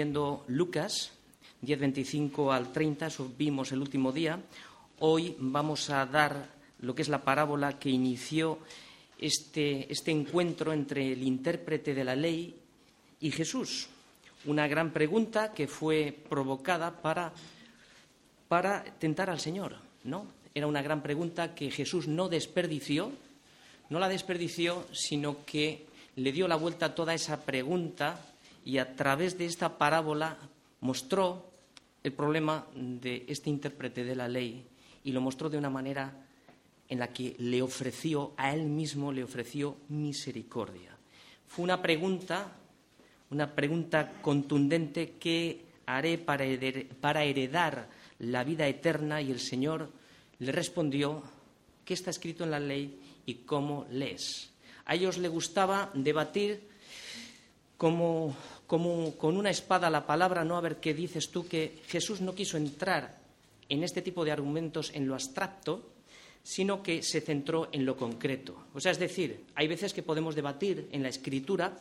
viendo Lucas 10.25 al 30, eso vimos el último día. Hoy vamos a dar lo que es la parábola que inició este, este encuentro entre el intérprete de la ley y Jesús. Una gran pregunta que fue provocada para, para tentar al Señor, ¿no? Era una gran pregunta que Jesús no desperdició, no la desperdició, sino que le dio la vuelta a toda esa pregunta y a través de esta parábola mostró el problema de este intérprete de la ley y lo mostró de una manera en la que le ofreció a él mismo le ofreció misericordia. Fue una pregunta, una pregunta contundente ¿qué haré para heredar la vida eterna y el Señor le respondió qué está escrito en la ley y cómo lees. A ellos les gustaba debatir como, con una espada la palabra, no a ver qué dices tú, que Jesús no quiso entrar en este tipo de argumentos en lo abstracto, sino que se centró en lo concreto. O sea, es decir, hay veces que podemos debatir en la escritura,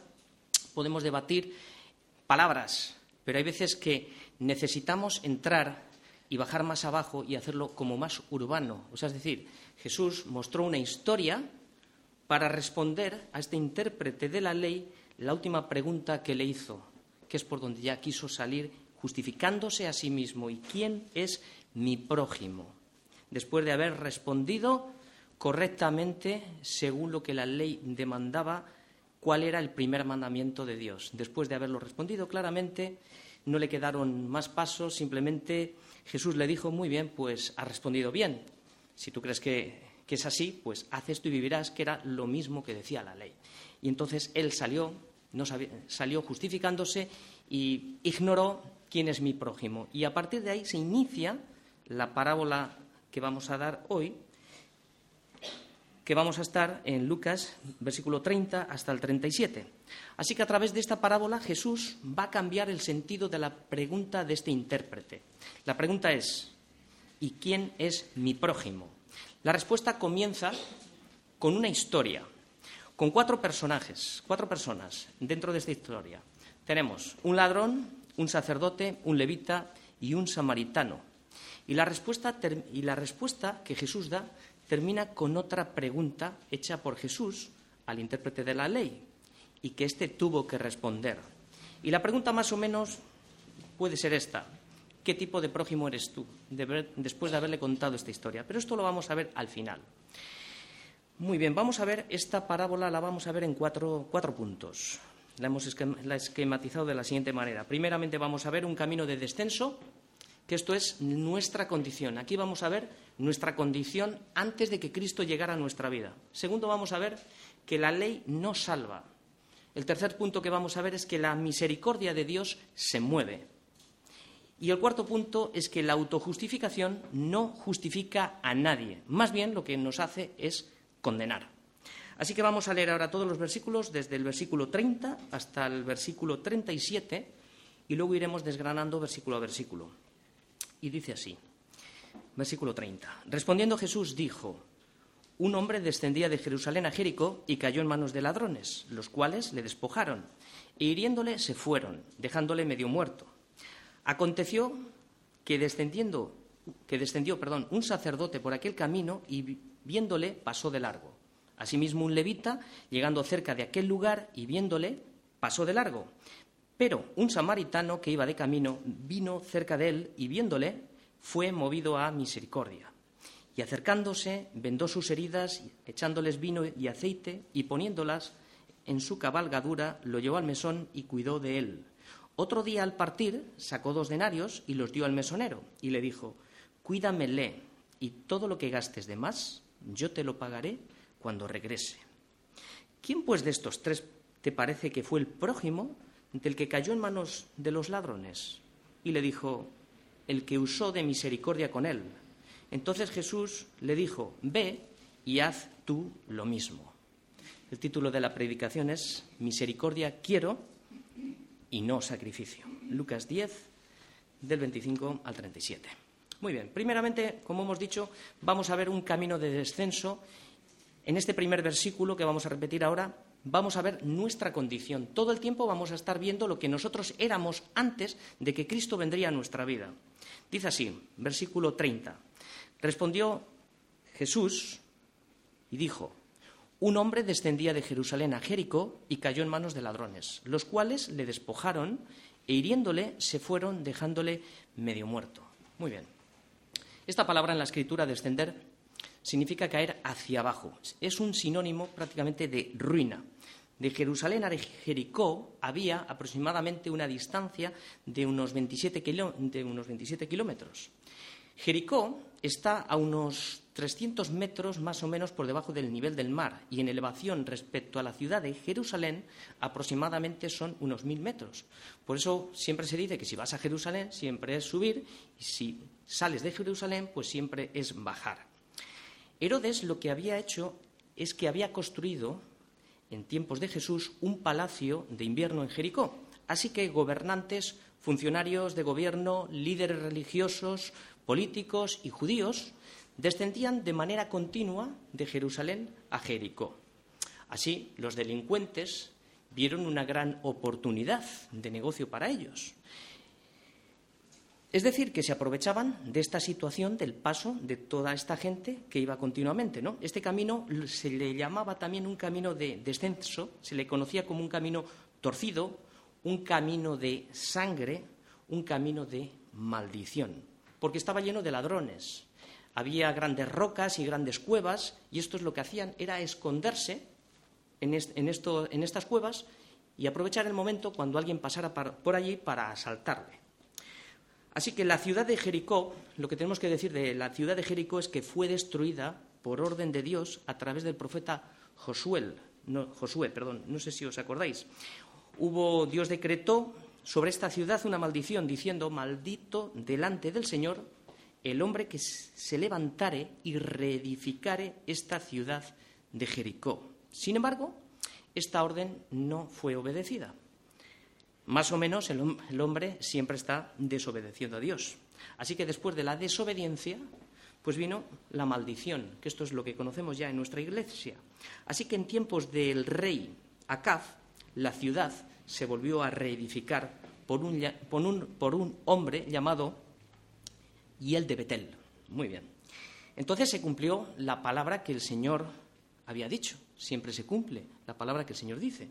podemos debatir palabras, pero hay veces que necesitamos entrar y bajar más abajo y hacerlo como más urbano. O sea, es decir, Jesús mostró una historia para responder a este intérprete de la ley la última pregunta que le hizo, que es por donde ya quiso salir, justificándose a sí mismo. ¿Y quién es mi prójimo? Después de haber respondido correctamente, según lo que la ley demandaba, cuál era el primer mandamiento de Dios. Después de haberlo respondido claramente, no le quedaron más pasos, simplemente Jesús le dijo, muy bien, pues ha respondido bien. Si tú crees que, es así, pues haz esto y vivirás, que era lo mismo que decía la ley. Y entonces él salió no salió justificándose y ignoró quién es mi prójimo. Y a partir de ahí se inicia la parábola que vamos a dar hoy, que vamos a estar en Lucas, versículo 30 hasta el 37. Así que a través de esta parábola Jesús va a cambiar el sentido de la pregunta de este intérprete. La pregunta es, ¿y quién es mi prójimo? La respuesta comienza con una historia, con cuatro personajes, cuatro personas dentro de esta historia. Tenemos un ladrón, un sacerdote, un levita y un samaritano. Y la respuesta, y la respuesta que Jesús da termina con otra pregunta hecha por Jesús al intérprete de la ley y que éste tuvo que responder. Y la pregunta más o menos puede ser esta. ¿Qué tipo de prójimo eres tú? después de haberle contado esta historia. Pero esto lo vamos a ver al final. Muy bien, vamos a ver esta parábola, la vamos a ver en cuatro, puntos. La hemos esquematizado de la siguiente manera. Primeramente vamos a ver un camino de descenso, que esto es nuestra condición. Aquí vamos a ver nuestra condición antes de que Cristo llegara a nuestra vida. Segundo, vamos a ver que la ley no salva. El tercer punto que vamos a ver es que la misericordia de Dios se mueve. Y el cuarto punto es que la autojustificación no justifica a nadie. Más bien lo que nos hace es condenar. Así que vamos a leer ahora todos los versículos, desde el versículo 30 hasta el versículo 37, y luego iremos desgranando versículo a versículo. Y dice así, versículo 30. Respondiendo Jesús dijo, un hombre descendía de Jerusalén a Jericó y cayó en manos de ladrones, los cuales le despojaron, e hiriéndole se fueron, dejándole medio muerto. Aconteció que descendiendo que descendió, perdón, un sacerdote por aquel camino y viéndole pasó de largo. Asimismo, un levita, llegando cerca de aquel lugar y viéndole, pasó de largo. Pero un samaritano que iba de camino vino cerca de él y viéndole, fue movido a misericordia. Y acercándose, vendó sus heridas, echándoles vino y aceite y poniéndolas en su cabalgadura, lo llevó al mesón y cuidó de él. Otro día al partir, sacó dos denarios y los dio al mesonero y le dijo, Cuídamele y todo lo que gastes de más, yo te lo pagaré cuando regrese. ¿Quién pues de estos tres te parece que fue el prójimo del que cayó en manos de los ladrones? Y le dijo, el que usó de misericordia con él. Entonces Jesús le dijo, ve y haz tú lo mismo. El título de la predicación es Misericordia quiero y no sacrificio. Lucas 10, del 25 al 37. Muy bien, primeramente, como hemos dicho, vamos a ver un camino de descenso. En este primer versículo que vamos a repetir ahora, vamos a ver nuestra condición. Todo el tiempo vamos a estar viendo lo que nosotros éramos antes de que Cristo vendría a nuestra vida. Dice así, versículo 30. Respondió Jesús y dijo, un hombre descendía de Jerusalén a Jericó y cayó en manos de ladrones, los cuales le despojaron e hiriéndole se fueron dejándole medio muerto. Muy bien. Esta palabra en la escritura, descender, significa caer hacia abajo. Es un sinónimo prácticamente de ruina. De Jerusalén a Jericó había aproximadamente una distancia de unos 27, de unos 27 kilómetros. Jericó está a unos 300 metros más o menos por debajo del nivel del mar y en elevación respecto a la ciudad de Jerusalén aproximadamente son unos mil metros. Por eso siempre se dice que si vas a Jerusalén siempre es subir y si sales de Jerusalén pues siempre es bajar. Herodes lo que había hecho es que había construido en tiempos de Jesús un palacio de invierno en Jericó. Así que gobernantes, funcionarios de gobierno, líderes religiosos, políticos y judíos descendían de manera continua de Jerusalén a Jericó. Así, los delincuentes vieron una gran oportunidad de negocio para ellos. Es decir, que se aprovechaban de esta situación del paso de toda esta gente que iba continuamente. ¿no? Este camino se le llamaba también un camino de descenso, se le conocía como un camino torcido, un camino de sangre, un camino de maldición, porque estaba lleno de ladrones. Había grandes rocas y grandes cuevas, y esto es lo que hacían, era esconderse en, en estas cuevas y aprovechar el momento cuando alguien pasara por allí para asaltarle. Así que la ciudad de Jericó, lo que tenemos que decir de la ciudad de Jericó es que fue destruida por orden de Dios a través del profeta Josué, no, Josué, perdón, no sé si os acordáis. Hubo, Dios decretó sobre esta ciudad una maldición, diciendo, maldito delante del Señor el hombre que se levantare y reedificare esta ciudad de Jericó. Sin embargo, esta orden no fue obedecida. Más o menos el, hombre siempre está desobedeciendo a Dios. Así que después de la desobediencia, pues vino la maldición, que esto es lo que conocemos ya en nuestra iglesia. Así que en tiempos del rey Acab, la ciudad se volvió a reedificar por un, por un hombre llamado Yel de Betel. Muy bien. Entonces se cumplió la palabra que el Señor había dicho. Siempre se cumple la palabra que el Señor dice.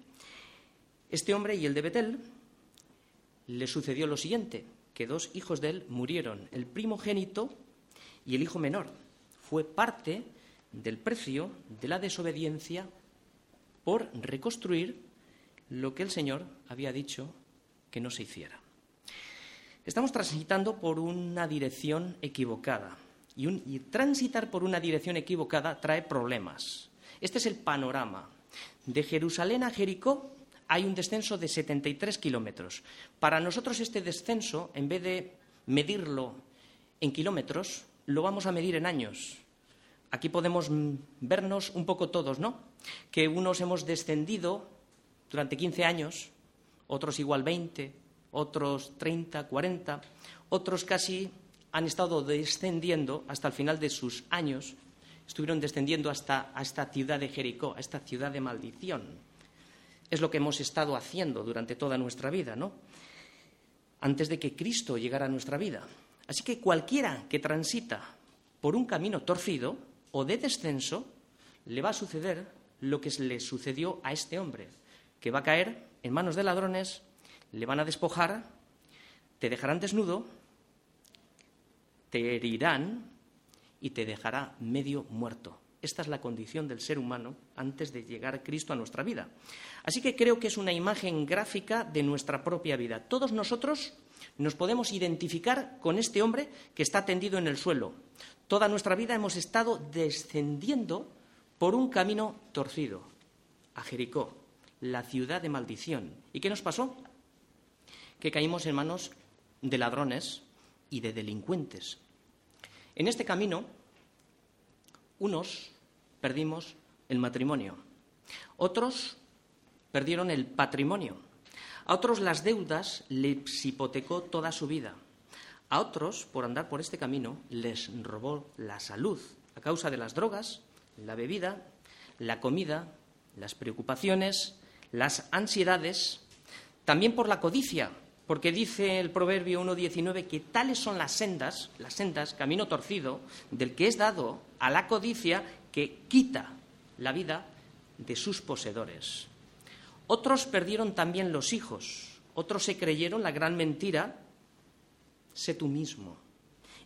Este hombre, Yel de Betel, le sucedió lo siguiente, que dos hijos de él murieron, el primogénito y el hijo menor. Fue parte del precio de la desobediencia por reconstruir lo que el Señor había dicho que no se hiciera. Estamos transitando por una dirección equivocada y, y, transitar por una dirección equivocada trae problemas. Este es el panorama. De Jerusalén a Jericó hay un descenso de 73 kilómetros. Para nosotros este descenso, en vez de medirlo en kilómetros, lo vamos a medir en años. Aquí podemos vernos un poco todos, ¿no? Que unos hemos descendido durante 15 años, otros igual 20, otros 30, 40, otros casi han estado descendiendo hasta el final de sus años, estuvieron descendiendo hasta esta ciudad de Jericó, a esta ciudad de maldición. Es lo que hemos estado haciendo durante toda nuestra vida, ¿no? Antes de que Cristo llegara a nuestra vida. Así que cualquiera que transita por un camino torcido o de descenso, le va a suceder lo que le sucedió a este hombre, que va a caer en manos de ladrones, le van a despojar, te dejarán desnudo, te herirán y te dejará medio muerto. Esta es la condición del ser humano antes de llegar Cristo a nuestra vida. Así que creo que es una imagen gráfica de nuestra propia vida. Todos nosotros nos podemos identificar con este hombre que está tendido en el suelo. Toda nuestra vida hemos estado descendiendo por un camino torcido a Jericó, la ciudad de maldición. ¿Y qué nos pasó? Que caímos en manos de ladrones y de delincuentes. En este camino unos perdimos el matrimonio, otros perdieron el patrimonio, a otros las deudas les hipotecó toda su vida, a otros, por andar por este camino, les robó la salud. A causa de las drogas, la bebida, la comida las preocupaciones, las ansiedades, también por la codicia, porque dice el Proverbio 1.19 que tales son las sendas, las sendas, camino torcido, del que es dado a la codicia que quita la vida de sus poseedores. Otros perdieron también los hijos, otros se creyeron la gran mentira, sé tú mismo.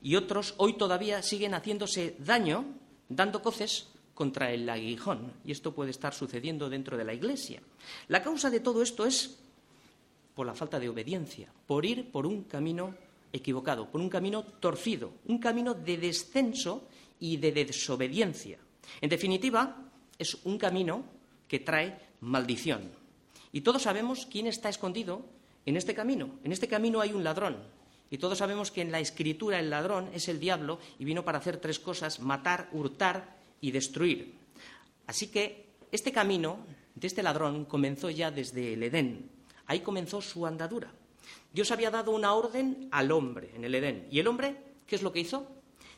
Y otros hoy todavía siguen haciéndose daño, dando coces contra el aguijón. Y esto puede estar sucediendo dentro de la Iglesia. La causa de todo esto es por la falta de obediencia, por ir por un camino equivocado, por un camino torcido, un camino de descenso y de desobediencia. En definitiva, es un camino que trae maldición. Y todos sabemos quién está escondido en este camino. En este camino hay un ladrón. Y todos sabemos que en la escritura el ladrón es el diablo y vino para hacer tres cosas, matar, hurtar y destruir. Así que este camino de este ladrón comenzó ya desde el Edén. Ahí comenzó su andadura. Dios había dado una orden al hombre en el Edén. ¿Y el hombre qué es lo que hizo?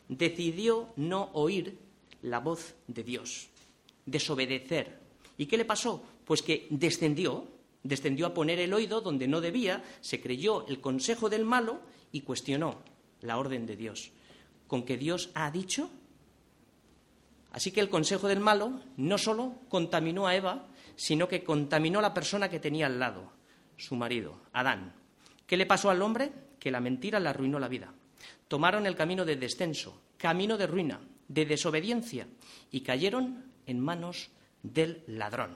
Decidió no oír la voz de Dios, desobedecer. ¿Y qué le pasó? Pues que descendió, descendió a poner el oído donde no debía, se creyó el consejo del malo y cuestionó la orden de Dios. ¿Con que Dios ha dicho? Así que el consejo del malo no solo contaminó a Eva, sino que contaminó a la persona que tenía al lado, su marido, Adán. ¿Qué le pasó al hombre? Que la mentira le arruinó la vida. Tomaron el camino de descenso, camino de ruina, de desobediencia, y cayeron en manos del ladrón.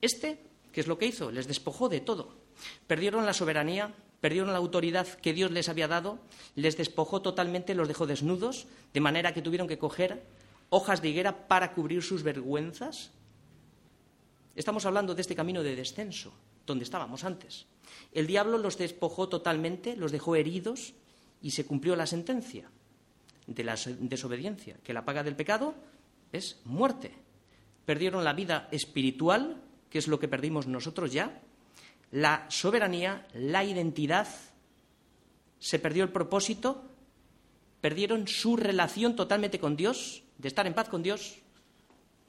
Este, ¿qué es lo que hizo? Les despojó de todo. Perdieron la soberanía, perdieron la autoridad que Dios les había dado, les despojó totalmente, los dejó desnudos, de manera que tuvieron que coger hojas de higuera para cubrir sus vergüenzas. Estamos hablando de este camino de descenso, donde estábamos antes. El diablo los despojó totalmente, los dejó heridos y se cumplió la sentencia de la desobediencia, que la paga del pecado es muerte. Perdieron la vida espiritual, que es lo que perdimos nosotros ya, la soberanía, la identidad, se perdió el propósito, perdieron su relación totalmente con Dios, de estar en paz con Dios,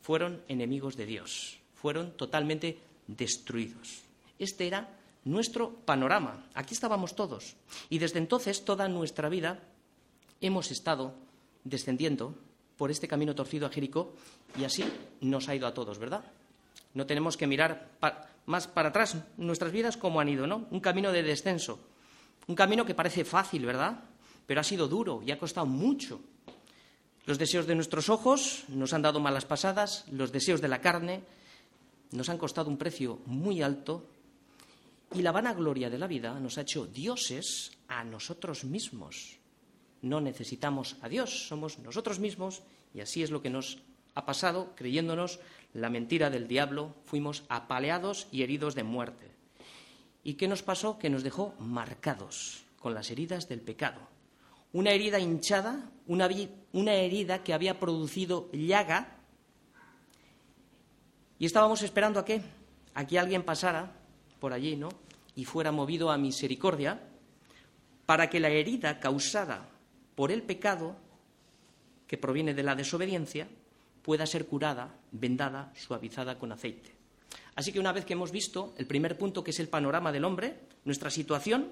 fueron enemigos de Dios, fueron totalmente destruidos. Este era nuestro panorama. Aquí estábamos todos. Y desde entonces toda nuestra vida hemos estado descendiendo por este camino torcido a Jericó y así nos ha ido a todos, ¿verdad? No tenemos que mirar más para atrás nuestras vidas como han ido, ¿no? Un camino de descenso. Un camino que parece fácil, ¿verdad? Pero ha sido duro y ha costado mucho. Los deseos de nuestros ojos nos han dado malas pasadas, los deseos de la carne nos han costado un precio muy alto y la vanagloria de la vida nos ha hecho dioses a nosotros mismos. No necesitamos a Dios, somos nosotros mismos y así es lo que nos ha pasado creyéndonos la mentira del diablo, fuimos apaleados y heridos de muerte. ¿Y qué nos pasó? Que nos dejó marcados con las heridas del pecado. Una herida hinchada, una, una herida que había producido llaga y estábamos esperando a qué? A que alguien pasara por allí, ¿no? Y fuera movido a misericordia para que la herida causada por el pecado, que proviene de la desobediencia, pueda ser curada, vendada, suavizada con aceite. Así que una vez que hemos visto el primer punto, que es el panorama del hombre, nuestra situación,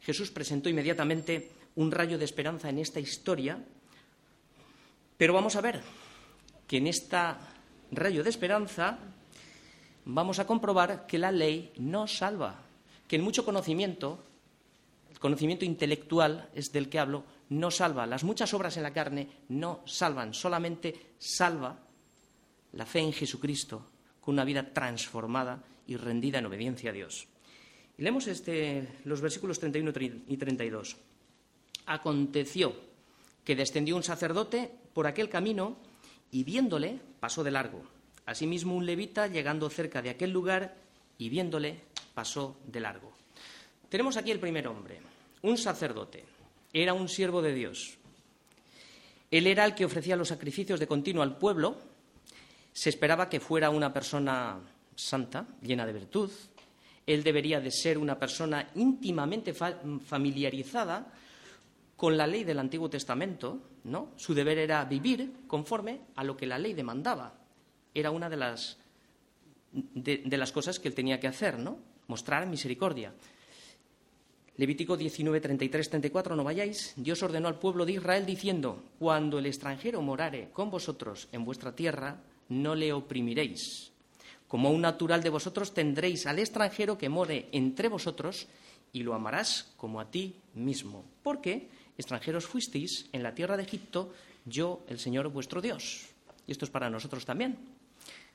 Jesús presentó inmediatamente un rayo de esperanza en esta historia, pero vamos a ver que en este rayo de esperanza vamos a comprobar que la ley no salva, que en mucho conocimiento, el conocimiento intelectual es del que hablo, no salva. Las muchas obras en la carne no salvan, solamente salva la fe en Jesucristo con una vida transformada y rendida en obediencia a Dios. Y leemos este, los versículos 31 y 32. Aconteció que descendió un sacerdote por aquel camino y viéndole pasó de largo. Asimismo un levita llegando cerca de aquel lugar y viéndole pasó de largo. Tenemos aquí el primer hombre, un sacerdote. Era un siervo de Dios. Él era el que ofrecía los sacrificios de continuo al pueblo. Se esperaba que fuera una persona santa, llena de virtud. Él debería de ser una persona íntimamente familiarizada con la ley del Antiguo Testamento, ¿no? Su deber era vivir conforme a lo que la ley demandaba. Era una de las de, las cosas que él tenía que hacer, ¿no? Mostrar misericordia. Levítico 19, 33, 34, no vayáis. Dios ordenó al pueblo de Israel diciendo, cuando el extranjero morare con vosotros en vuestra tierra, no le oprimiréis. Como un natural de vosotros tendréis al extranjero que more entre vosotros y lo amarás como a ti mismo. Porque extranjeros fuisteis en la tierra de Egipto, yo, el Señor vuestro Dios. Y esto es para nosotros también.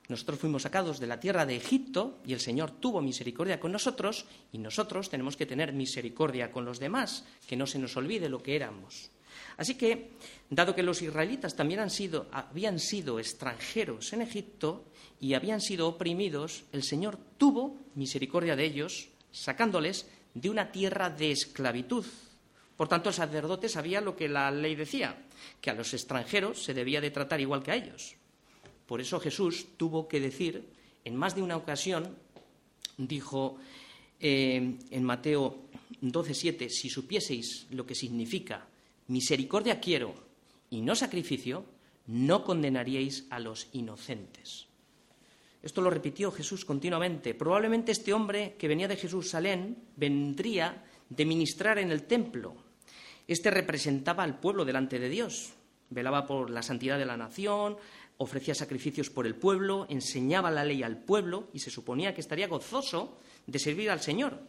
Nosotros fuimos sacados de la tierra de Egipto y el Señor tuvo misericordia con nosotros y nosotros tenemos que tener misericordia con los demás, que no se nos olvide lo que éramos. Así que, dado que los israelitas también habían sido extranjeros en Egipto y habían sido oprimidos, el Señor tuvo misericordia de ellos, sacándoles de una tierra de esclavitud. Por tanto, el sacerdote sabía lo que la ley decía, que a los extranjeros se debía de tratar igual que a ellos. Por eso Jesús tuvo que decir, en más de una ocasión, dijo eh, en Mateo 12:7, si supieseis lo que significa misericordia quiero y no sacrificio, no condenaríais a los inocentes. Esto lo repitió Jesús continuamente. Probablemente este hombre que venía de Jerusalén vendría de ministrar en el templo. Este representaba al pueblo delante de Dios, velaba por la santidad de la nación, ofrecía sacrificios por el pueblo, enseñaba la ley al pueblo y se suponía que estaría gozoso de servir al Señor,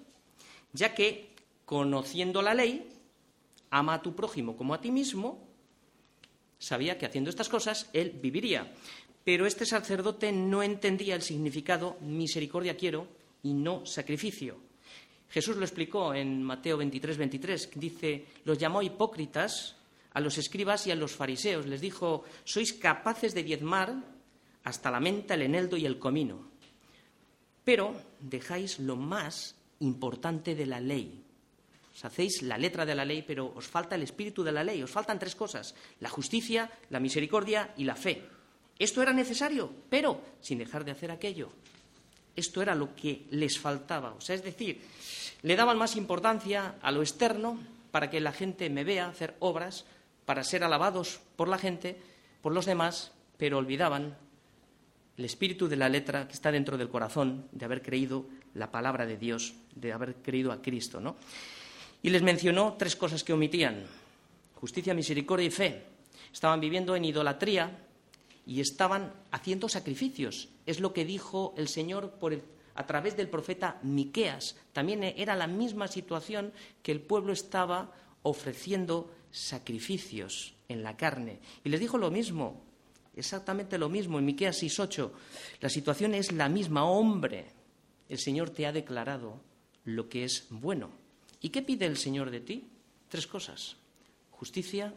ya que, conociendo la ley, ama a tu prójimo como a ti mismo, sabía que haciendo estas cosas él viviría. Pero este sacerdote no entendía el significado misericordia quiero y no sacrificio. Jesús lo explicó en Mateo 23, 23, dice, los llamó hipócritas a los escribas y a los fariseos. Les dijo, sois capaces de diezmar hasta la menta, el eneldo y el comino, pero dejáis lo más importante de la ley. Os hacéis la letra de la ley, pero os falta el espíritu de la ley. Os faltan tres cosas, la justicia, la misericordia y la fe. Esto era necesario, pero sin dejar de hacer aquello. Esto era lo que les faltaba. O sea, es decir, le daban más importancia a lo externo para que la gente me vea hacer obras para ser alabados por la gente, por los demás, pero olvidaban el espíritu de la letra que está dentro del corazón de haber creído la palabra de Dios, de haber creído a Cristo, ¿no? Y les mencionó tres cosas que omitían: justicia, misericordia y fe. Estaban viviendo en idolatría y estaban haciendo sacrificios. Es lo que dijo el Señor a través del profeta Miqueas. También era la misma situación que el pueblo estaba ofreciendo sacrificios en la carne. Y les dijo lo mismo, exactamente lo mismo en Miqueas 6:8. La situación es la misma, hombre. El Señor te ha declarado lo que es bueno. ¿Y qué pide el Señor de ti? Tres cosas: justicia,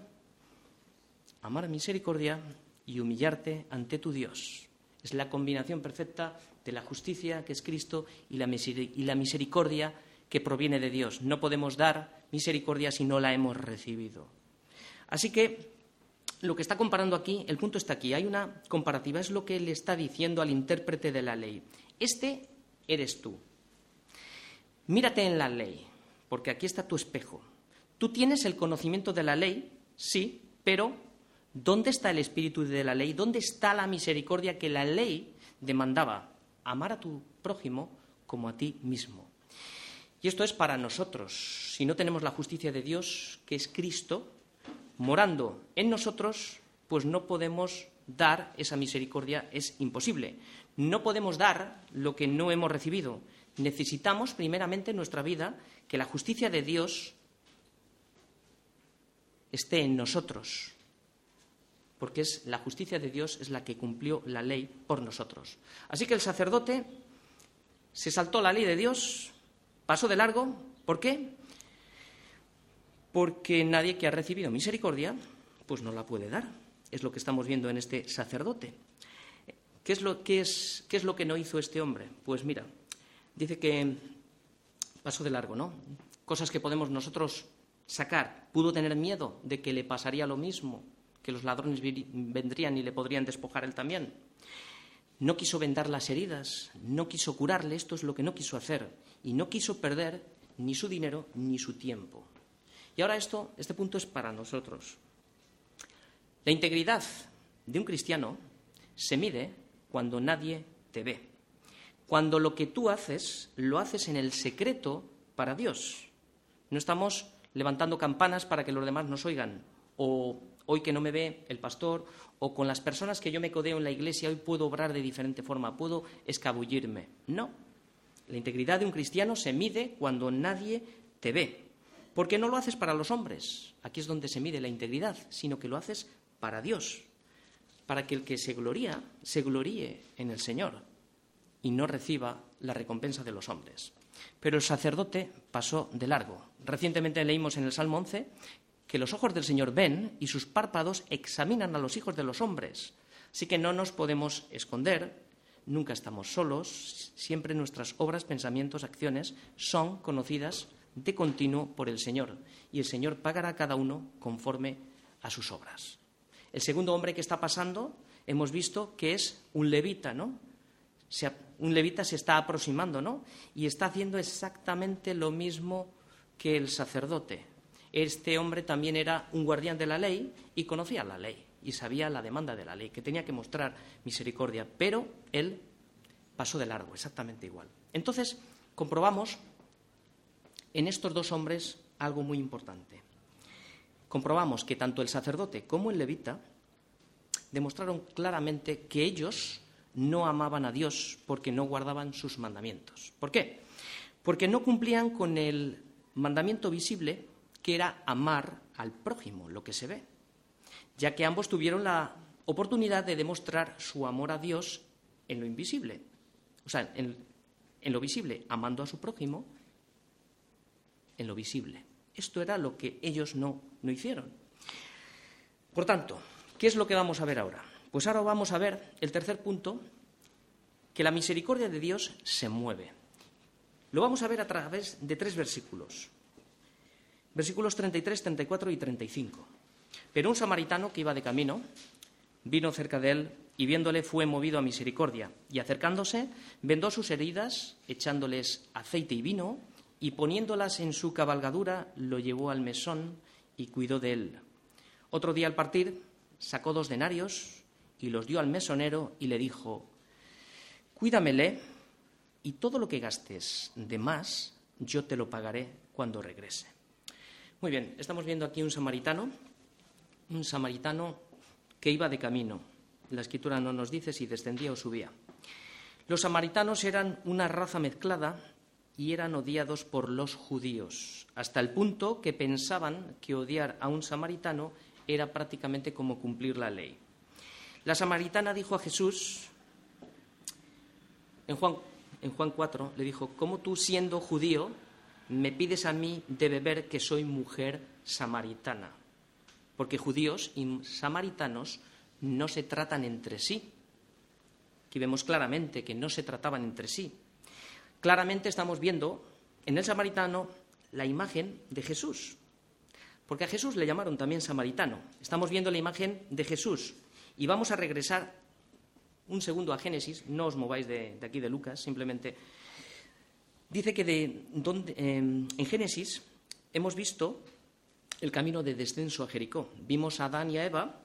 amar misericordia y humillarte ante tu Dios. Es la combinación perfecta de la justicia, que es Cristo, y la misericordia, que proviene de Dios. No podemos dar misericordia si no la hemos recibido. Así que lo que está comparando aquí, el punto está aquí, hay una comparativa, es lo que le está diciendo al intérprete de la ley. Este eres tú. Mírate en la ley, porque aquí está tu espejo. Tú tienes el conocimiento de la ley, sí, pero ¿dónde está el espíritu de la ley? ¿Dónde está la misericordia que la ley demandaba? Amar a tu prójimo como a ti mismo. Y esto es para nosotros. Si no tenemos la justicia de Dios, que es Cristo, morando en nosotros, pues no podemos dar esa misericordia, es imposible. No podemos dar lo que no hemos recibido. Necesitamos, primeramente, en nuestra vida que la justicia de Dios esté en nosotros, porque es la justicia de Dios es la que cumplió la ley por nosotros. Así que el sacerdote se saltó la ley de Dios, pasó de largo. ¿Por qué? Porque nadie que ha recibido misericordia, pues no la puede dar. Es lo que estamos viendo en este sacerdote. ¿Qué es lo, es, qué es lo que no hizo este hombre? Pues mira, dice que pasó de largo, ¿no? Cosas que podemos nosotros sacar. Pudo tener miedo de que le pasaría lo mismo, que los ladrones vendrían y le podrían despojar él también. No quiso vendar las heridas, no quiso curarle, esto es lo que no quiso hacer, y no quiso perder ni su dinero ni su tiempo. Y ahora esto, este punto es para nosotros. La integridad de un cristiano se mide cuando nadie te ve. cuando lo que tú haces lo haces en el secreto para Dios. No estamos levantando campanas para que los demás nos oigan, o hoy que no me ve el pastor, o con las personas que yo me codeo en la iglesia, hoy puedo obrar de diferente forma, puedo escabullirme. No. La integridad de un cristiano se mide cuando nadie te ve. Porque no lo haces para los hombres, aquí es donde se mide la integridad, sino que lo haces para Dios, para que el que se gloría, se gloríe en el Señor y no reciba la recompensa de los hombres. Pero el sacerdote pasó de largo. Recientemente leímos en el Salmo 11 que los ojos del Señor ven y sus párpados examinan a los hijos de los hombres. Así que no nos podemos esconder, nunca estamos solos, siempre nuestras obras, pensamientos, acciones son conocidas de continuo por el Señor, y el Señor pagará a cada uno conforme a sus obras. El segundo hombre que está pasando, hemos visto que es un levita, ¿no? un levita se está aproximando, ¿no? Y está haciendo exactamente lo mismo que el sacerdote. Este hombre también era un guardián de la ley y conocía la ley y sabía la demanda de la ley, que tenía que mostrar misericordia, pero él pasó de largo, exactamente igual. Entonces, comprobamos en estos dos hombres algo muy importante. Comprobamos que tanto el sacerdote como el levita demostraron claramente que ellos no amaban a Dios porque no guardaban sus mandamientos. ¿Por qué? Porque no cumplían con el mandamiento visible que era amar al prójimo, lo que se ve, ya que ambos tuvieron la oportunidad de demostrar su amor a Dios en lo invisible, o sea, en, lo visible, amando a su prójimo, en lo visible. Esto era lo que ellos no, no hicieron. Por tanto, ¿qué es lo que vamos a ver ahora? Pues ahora vamos a ver el tercer punto, que la misericordia de Dios se mueve. Lo vamos a ver a través de tres versículos. Versículos 33, 34 y 35. Pero un samaritano que iba de camino vino cerca de él y viéndole fue movido a misericordia y acercándose vendó sus heridas echándoles aceite y vino y poniéndolas en su cabalgadura lo llevó al mesón y cuidó de él. Otro día al partir sacó dos denarios y los dio al mesonero y le dijo, cuídamele y todo lo que gastes de más yo te lo pagaré cuando regrese. Muy bien, estamos viendo aquí un samaritano, un samaritano que iba de camino. La escritura no nos dice si descendía o subía. Los samaritanos eran una raza mezclada y eran odiados por los judíos, hasta el punto que pensaban que odiar a un samaritano era prácticamente como cumplir la ley. La samaritana dijo a Jesús, en Juan, en Juan 4, le dijo, ¿cómo tú siendo judío me pides a mí de beber que soy mujer samaritana? Porque judíos y samaritanos no se tratan entre sí. Aquí vemos claramente que no se trataban entre sí. Claramente estamos viendo en el samaritano la imagen de Jesús, porque a Jesús le llamaron también samaritano. Estamos viendo la imagen de Jesús y vamos a regresar un segundo a Génesis, no os mováis de, aquí de Lucas, simplemente dice que em, en Génesis hemos visto el camino de descenso a Jericó. Vimos a Adán y a Eva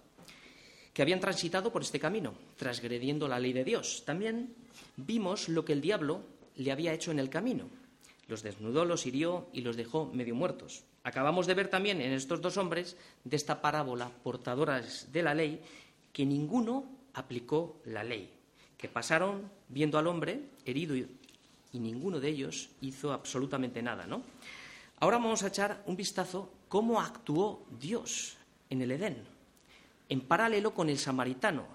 que habían transitado por este camino, transgrediendo la ley de Dios. También vimos lo que el diablo le había hecho en el camino. Los desnudó, los hirió y los dejó medio muertos. Acabamos de ver también en estos dos hombres de esta parábola portadoras de la ley que ninguno aplicó la ley, que pasaron viendo al hombre herido y, ninguno de ellos hizo absolutamente nada, ¿no? Ahora vamos a echar un vistazo cómo actuó Dios en el Edén, en paralelo con el samaritano.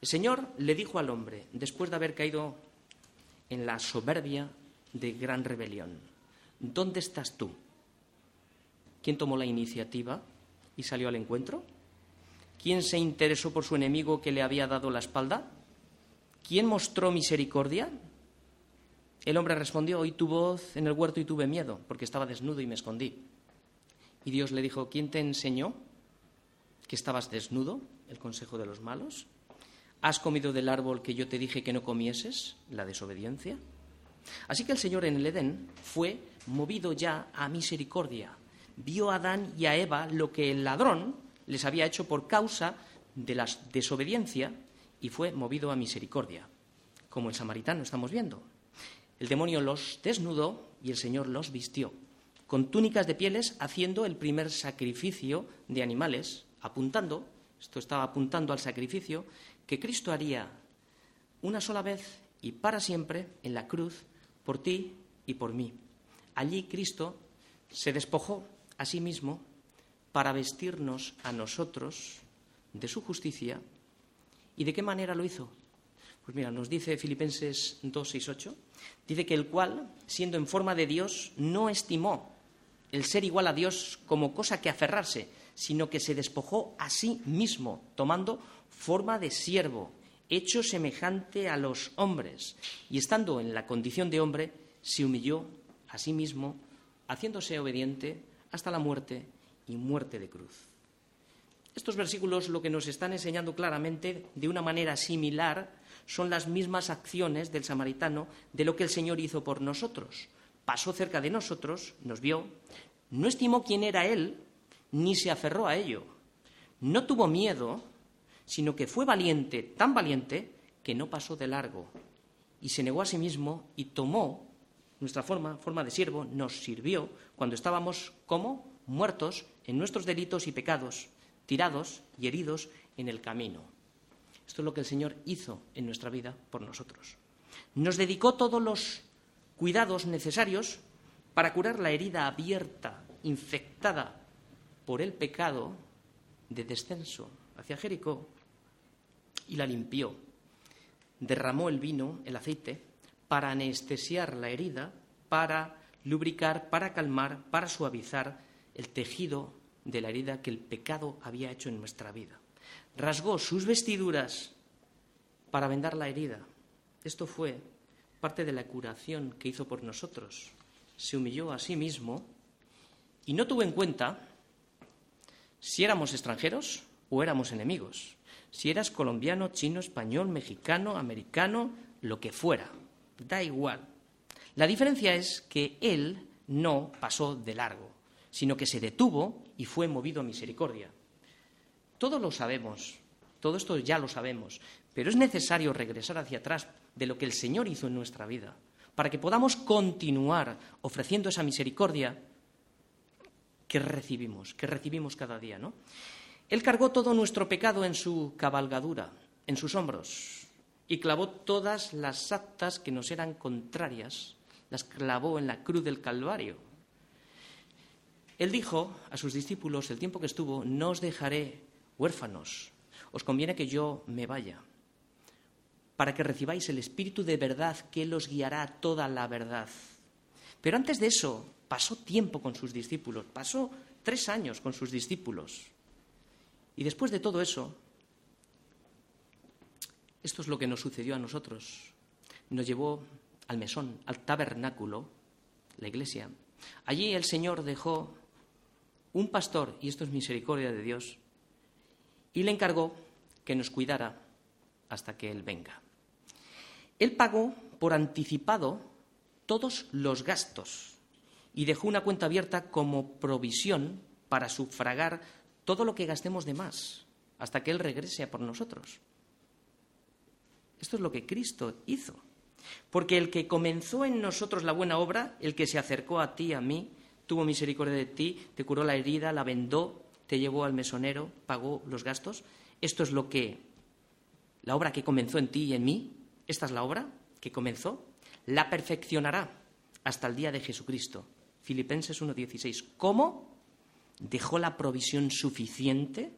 El Señor le dijo al hombre, después de haber caído en la soberbia de gran rebelión. ¿Dónde estás tú? ¿Quién tomó la iniciativa y salió al encuentro? ¿Quién se interesó por su enemigo que le había dado la espalda? ¿Quién mostró misericordia? El hombre respondió, oí tu voz en el huerto y tuve miedo, porque estaba desnudo y me escondí. Y Dios le dijo, ¿quién te enseñó que estabas desnudo? El consejo de los malos. ¿Has comido del árbol que yo te dije que no comieses? La desobediencia. Así que el Señor en el Edén fue movido ya a misericordia. Vio a Adán y a Eva lo que el ladrón les había hecho por causa de la desobediencia y fue movido a misericordia. como el samaritano estamos viendo. El demonio los desnudó y el Señor los vistió, con túnicas de pieles, haciendo el primer sacrificio de animales, apuntando, esto estaba apuntando al sacrificio, que Cristo haría una sola vez y para siempre en la cruz por ti y por mí. Allí Cristo se despojó a sí mismo para vestirnos a nosotros de su justicia. ¿Y de qué manera lo hizo? Pues mira, nos dice Filipenses 2, 6, 8, dice que el cual, siendo en forma de Dios, no estimó el ser igual a Dios como cosa que aferrarse, sino que se despojó a sí mismo, tomando forma de siervo, hecho semejante a los hombres, y estando en la condición de hombre, se humilló a sí mismo, haciéndose obediente hasta la muerte y muerte de cruz. Estos versículos lo que nos están enseñando claramente, de una manera similar, son las mismas acciones del samaritano de lo que el Señor hizo por nosotros. Pasó cerca de nosotros, nos vio, no estimó quién era Él, ni se aferró a ello. No tuvo miedo, sino que fue valiente, tan valiente, que no pasó de largo. Y se negó a sí mismo y tomó nuestra forma, forma de siervo, nos sirvió cuando estábamos como muertos en nuestros delitos y pecados, tirados y heridos en el camino. Esto es lo que el Señor hizo en nuestra vida por nosotros. Nos dedicó todos los cuidados necesarios para curar la herida abierta, infectada por el pecado de descenso hacia Jericó y la limpió. Derramó el vino, el aceite, para anestesiar la herida, para lubricar, para calmar, para suavizar el tejido de la herida que el pecado había hecho en nuestra vida. Rasgó sus vestiduras para vendar la herida. Esto fue parte de la curación que hizo por nosotros. Se humilló a sí mismo y no tuvo en cuenta si éramos extranjeros o éramos enemigos, si eras colombiano, chino, español, mexicano, americano, lo que fuera, da igual. La diferencia es que él no pasó de largo sino que se detuvo y fue movido a misericordia. Todo lo sabemos, todo esto ya lo sabemos, pero es necesario regresar hacia atrás de lo que el Señor hizo en nuestra vida, para que podamos continuar ofreciendo esa misericordia que recibimos, que recibimos cada día, ¿no? Él cargó todo nuestro pecado en su cabalgadura, en sus hombros, y clavó todas las actas que nos eran contrarias, las clavó en la cruz del Calvario él dijo a sus discípulos el tiempo que estuvo, no os dejaré huérfanos, os conviene que yo me vaya, para que recibáis el Espíritu de verdad que los guiará a toda la verdad. Pero antes de eso, pasó tiempo con sus discípulos, pasó tres años con sus discípulos. Y después de todo eso, esto es lo que nos sucedió a nosotros. Nos llevó al mesón, al tabernáculo, la iglesia. Allí el Señor dejó un pastor, y esto es misericordia de Dios, y le encargó que nos cuidara hasta que Él venga. Él pagó por anticipado todos los gastos y dejó una cuenta abierta como provisión para sufragar todo lo que gastemos de más hasta que Él regrese a por nosotros. Esto es lo que Cristo hizo. Porque el que comenzó en nosotros la buena obra, el que se acercó a ti, a mí, tuvo misericordia de ti, te curó la herida, la vendó, te llevó al mesonero, pagó los gastos. Esto es lo que, la obra que comenzó en ti y en mí, esta es la obra que comenzó, la perfeccionará hasta el día de Jesucristo. Filipenses 1.16. ¿Cómo? Dejó la provisión suficiente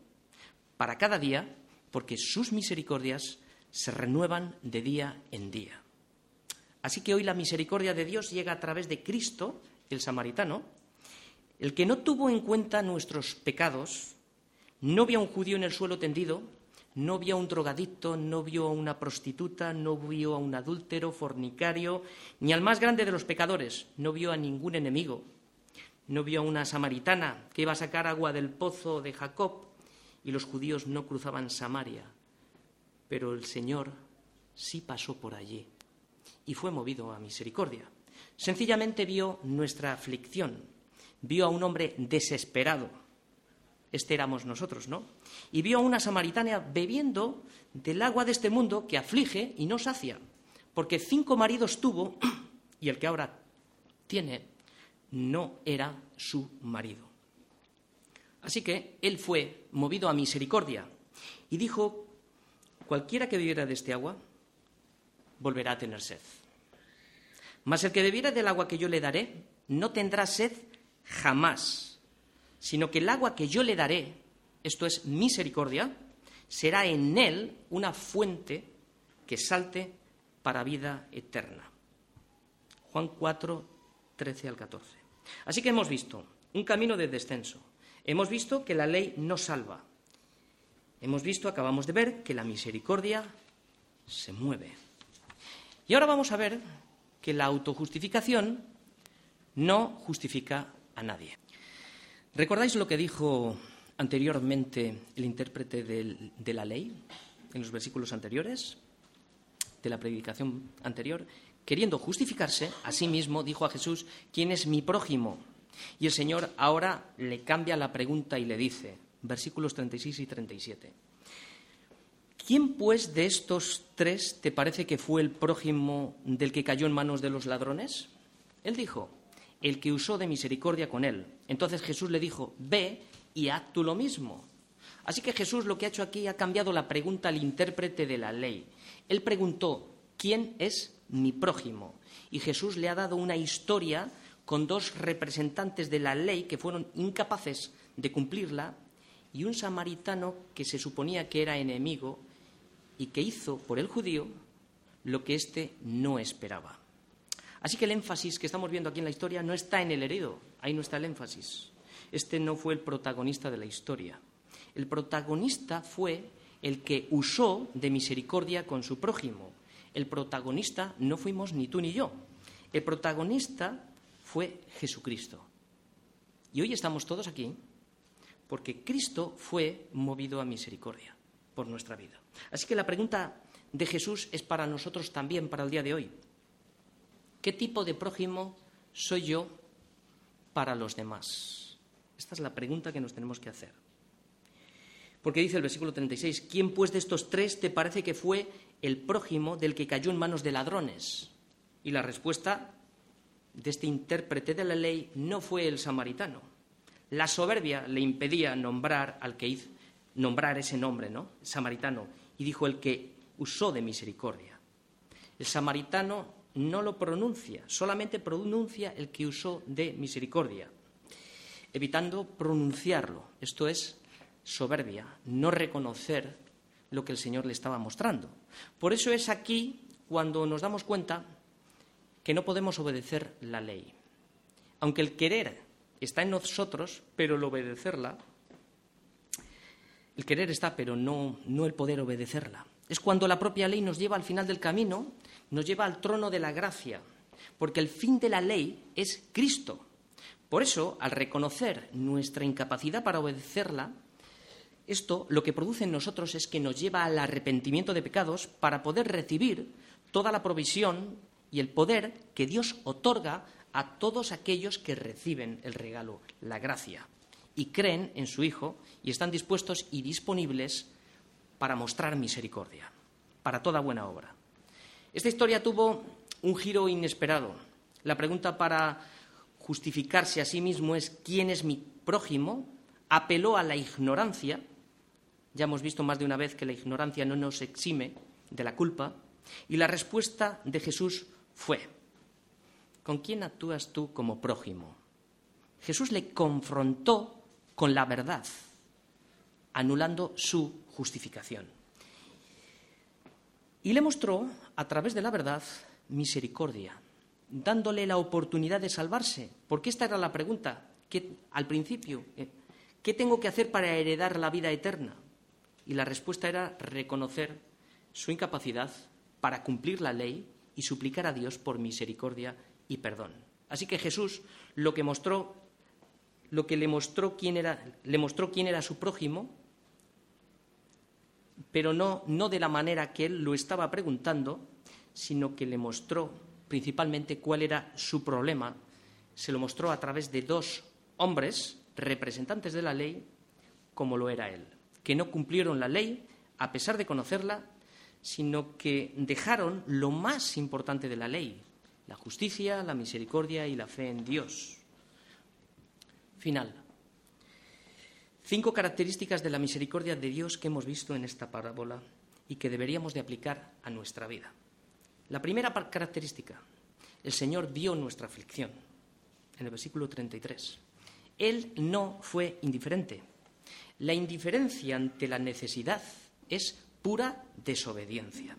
para cada día, porque sus misericordias se renuevan de día en día. Así que hoy la misericordia de Dios llega a través de Cristo, el samaritano, el que no tuvo en cuenta nuestros pecados, no vio a un judío en el suelo tendido, no vio a un drogadicto, no vio a una prostituta, no vio a un adúltero, fornicario, ni al más grande de los pecadores, no vio a ningún enemigo, no vio a una samaritana que iba a sacar agua del pozo de Jacob y los judíos no cruzaban Samaria, pero el Señor sí pasó por allí y fue movido a misericordia. Sencillamente vio nuestra aflicción, vio a un hombre desesperado, este éramos nosotros, ¿no? Y vio a una samaritana bebiendo del agua de este mundo que aflige y no sacia, porque cinco maridos tuvo y el que ahora tiene no era su marido. Así que él fue movido a misericordia y dijo, cualquiera que bebiera de este agua volverá a tener sed. Mas el que bebiera del agua que yo le daré no tendrá sed jamás, sino que el agua que yo le daré, esto es misericordia, será en él una fuente que salte para vida eterna. Juan 4, 13 al 14. Así que hemos visto un camino de descenso. Hemos visto que la ley no salva. Hemos visto, acabamos de ver, que la misericordia se mueve. Y ahora vamos a ver que la autojustificación no justifica a nadie. ¿Recordáis lo que dijo anteriormente el intérprete de la ley en los versículos anteriores de la predicación anterior? Queriendo justificarse a sí mismo, dijo a Jesús, ¿quién es mi prójimo? Y el Señor ahora le cambia la pregunta y le dice, versículos 36 y 37, ¿quién pues de estos tres te parece que fue el prójimo del que cayó en manos de los ladrones? Él dijo, el que usó de misericordia con él. Entonces Jesús le dijo, ve y haz tú lo mismo. Así que Jesús lo que ha hecho aquí ha cambiado la pregunta al intérprete de la ley. Él preguntó, ¿quién es mi prójimo? Y Jesús le ha dado una historia con dos representantes de la ley que fueron incapaces de cumplirla y un samaritano que se suponía que era enemigo y que hizo por el judío lo que éste no esperaba. Así que el énfasis que estamos viendo aquí en la historia no está en el herido, ahí no está el énfasis. Este no fue el protagonista de la historia. El protagonista fue el que usó de misericordia con su prójimo. El protagonista no fuimos ni tú ni yo. El protagonista fue Jesucristo. Y hoy estamos todos aquí porque Cristo fue movido a misericordia por nuestra vida. Así que la pregunta de Jesús es para nosotros también, para el día de hoy. ¿Qué tipo de prójimo soy yo para los demás? Esta es la pregunta que nos tenemos que hacer. Porque dice el versículo 36, ¿quién pues de estos tres te parece que fue el prójimo del que cayó en manos de ladrones? Y la respuesta de este intérprete de la ley no fue el samaritano. La soberbia le impedía nombrar al que hizo, nombrar ese nombre, ¿no? Samaritano. Y dijo el que usó de misericordia. El samaritano no lo pronuncia, solamente pronuncia el que usó de misericordia, evitando pronunciarlo. Esto es soberbia, no reconocer lo que el Señor le estaba mostrando. Por eso es aquí cuando nos damos cuenta que no podemos obedecer la ley. Aunque el querer está en nosotros, pero el obedecerla, el querer está, pero no, no el poder obedecerla. Es cuando la propia ley nos lleva al final del camino nos lleva al trono de la gracia, porque el fin de la ley es Cristo. Por eso, al reconocer nuestra incapacidad para obedecerla, esto lo que produce en nosotros es que nos lleva al arrepentimiento de pecados para poder recibir toda la provisión y el poder que Dios otorga a todos aquellos que reciben el regalo, la gracia, y creen en su Hijo y están dispuestos y disponibles para mostrar misericordia, para toda buena obra. Esta historia tuvo un giro inesperado. La pregunta para justificarse a sí mismo es ¿quién es mi prójimo? Apeló a la ignorancia. Ya hemos visto más de una vez que la ignorancia no nos exime de la culpa. Y la respuesta de Jesús fue, ¿con quién actúas tú como prójimo? Jesús le confrontó con la verdad, anulando su justificación. Y le mostró, a través de la verdad, misericordia, dándole la oportunidad de salvarse. Porque esta era la pregunta que, al principio. Eh, ¿Qué tengo que hacer para heredar la vida eterna? Y la respuesta era reconocer su incapacidad para cumplir la ley y suplicar a Dios por misericordia y perdón. Así que Jesús lo que mostró, lo que le mostró quién era, le mostró quién era su prójimo pero no, no de la manera que él lo estaba preguntando, sino que le mostró principalmente cuál era su problema. Se lo mostró a través de dos hombres, representantes de la ley, como lo era él, que no cumplieron la ley a pesar de conocerla, sino que dejaron lo más importante de la ley, la justicia, la misericordia y la fe en Dios. Final. Cinco características de la misericordia de Dios que hemos visto en esta parábola y que deberíamos de aplicar a nuestra vida. La primera característica, el Señor vio nuestra aflicción, en el versículo 33. Él no fue indiferente. La indiferencia ante la necesidad es pura desobediencia,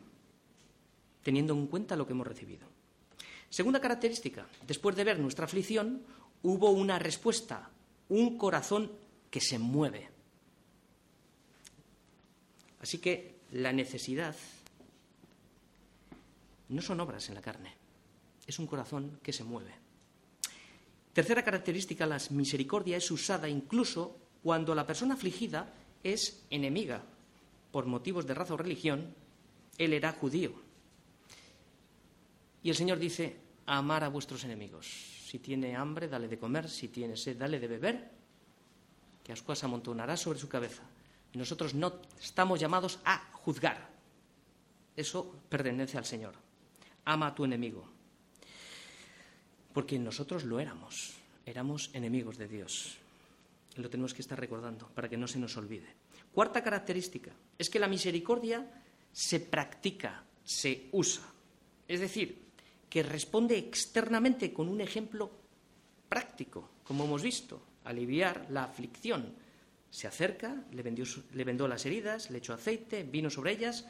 teniendo en cuenta lo que hemos recibido. Segunda característica, después de ver nuestra aflicción, hubo una respuesta, un corazón que se mueve. Así que la necesidad no son obras en la carne, es un corazón que se mueve. Tercera característica, la misericordia es usada incluso cuando la persona afligida es enemiga por motivos de raza o religión, él era judío. Y el Señor dice, amar a vuestros enemigos. Si tiene hambre, dale de comer, si tiene sed, dale de beber, que ascuas amontonará sobre su cabeza. Nosotros no estamos llamados a juzgar. Eso pertenece al Señor ama a tu enemigo. Porque nosotros lo éramos, éramos enemigos de Dios. Lo tenemos que estar recordando para que no se nos olvide. Cuarta característica es que la misericordia se practica, se usa. Es decir, que responde externamente con un ejemplo práctico, como hemos visto, aliviar la aflicción. Se acerca, le, le vendó las heridas, le echó aceite, vino sobre ellas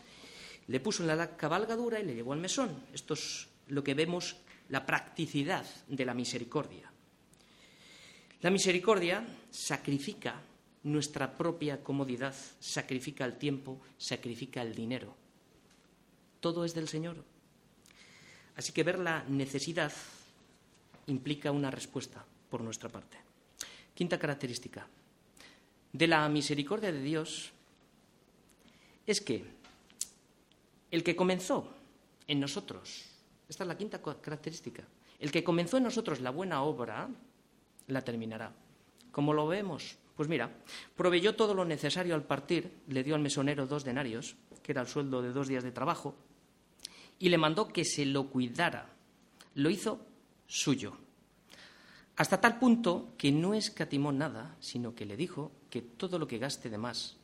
le puso en la cabalgadura y le llevó al mesón. Esto es lo que vemos, la practicidad de la misericordia. La misericordia sacrifica nuestra propia comodidad, sacrifica el tiempo, sacrifica el dinero. Todo es del Señor. Así que ver la necesidad implica una respuesta por nuestra parte. Quinta característica de la misericordia de Dios es que el que comenzó en nosotros, esta es la quinta característica, el que comenzó en nosotros la buena obra, la terminará. ¿Cómo lo vemos? Pues mira, proveyó todo lo necesario al partir, le dio al mesonero dos denarios, que era el sueldo de dos días de trabajo, y le mandó que se lo cuidara. Lo hizo suyo. Hasta tal punto que no escatimó nada, sino que le dijo que todo lo que gaste de más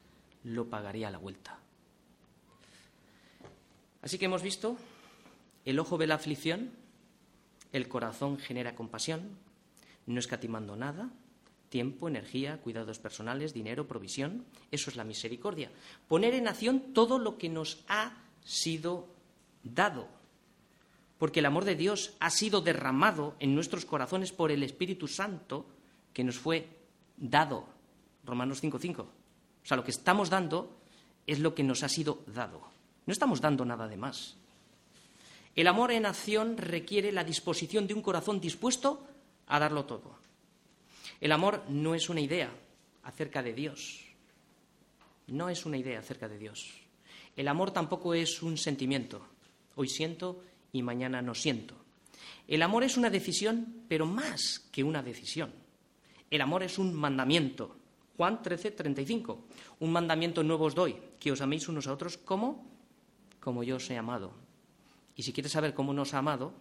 lo pagaría a la vuelta. Así que hemos visto, el ojo ve la aflicción, el corazón genera compasión, no escatimando nada, tiempo, energía, cuidados personales, dinero, provisión. Eso es la misericordia. Poner en acción todo lo que nos ha sido dado. Porque el amor de Dios ha sido derramado en nuestros corazones por el Espíritu Santo que nos fue dado. Romanos 5.5. O sea, lo que estamos dando es lo que nos ha sido dado. No estamos dando nada de más. El amor en acción requiere la disposición de un corazón dispuesto a darlo todo. El amor no es una idea acerca de Dios. No es una idea acerca de Dios. El amor tampoco es un sentimiento. Hoy siento y mañana no siento. El amor es una decisión, pero más que una decisión. El amor es un mandamiento. Juan 13, 35. Un mandamiento nuevo os doy, que os améis unos a otros como como yo os he amado. Y si quieres saber cómo nos ha amado,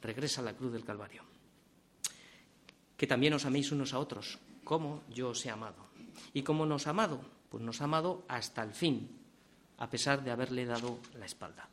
regresa a la cruz del Calvario. Que también os améis unos a otros, como yo os he amado. ¿Y cómo nos ha amado? Pues nos ha amado hasta el fin, a pesar de haberle dado la espalda.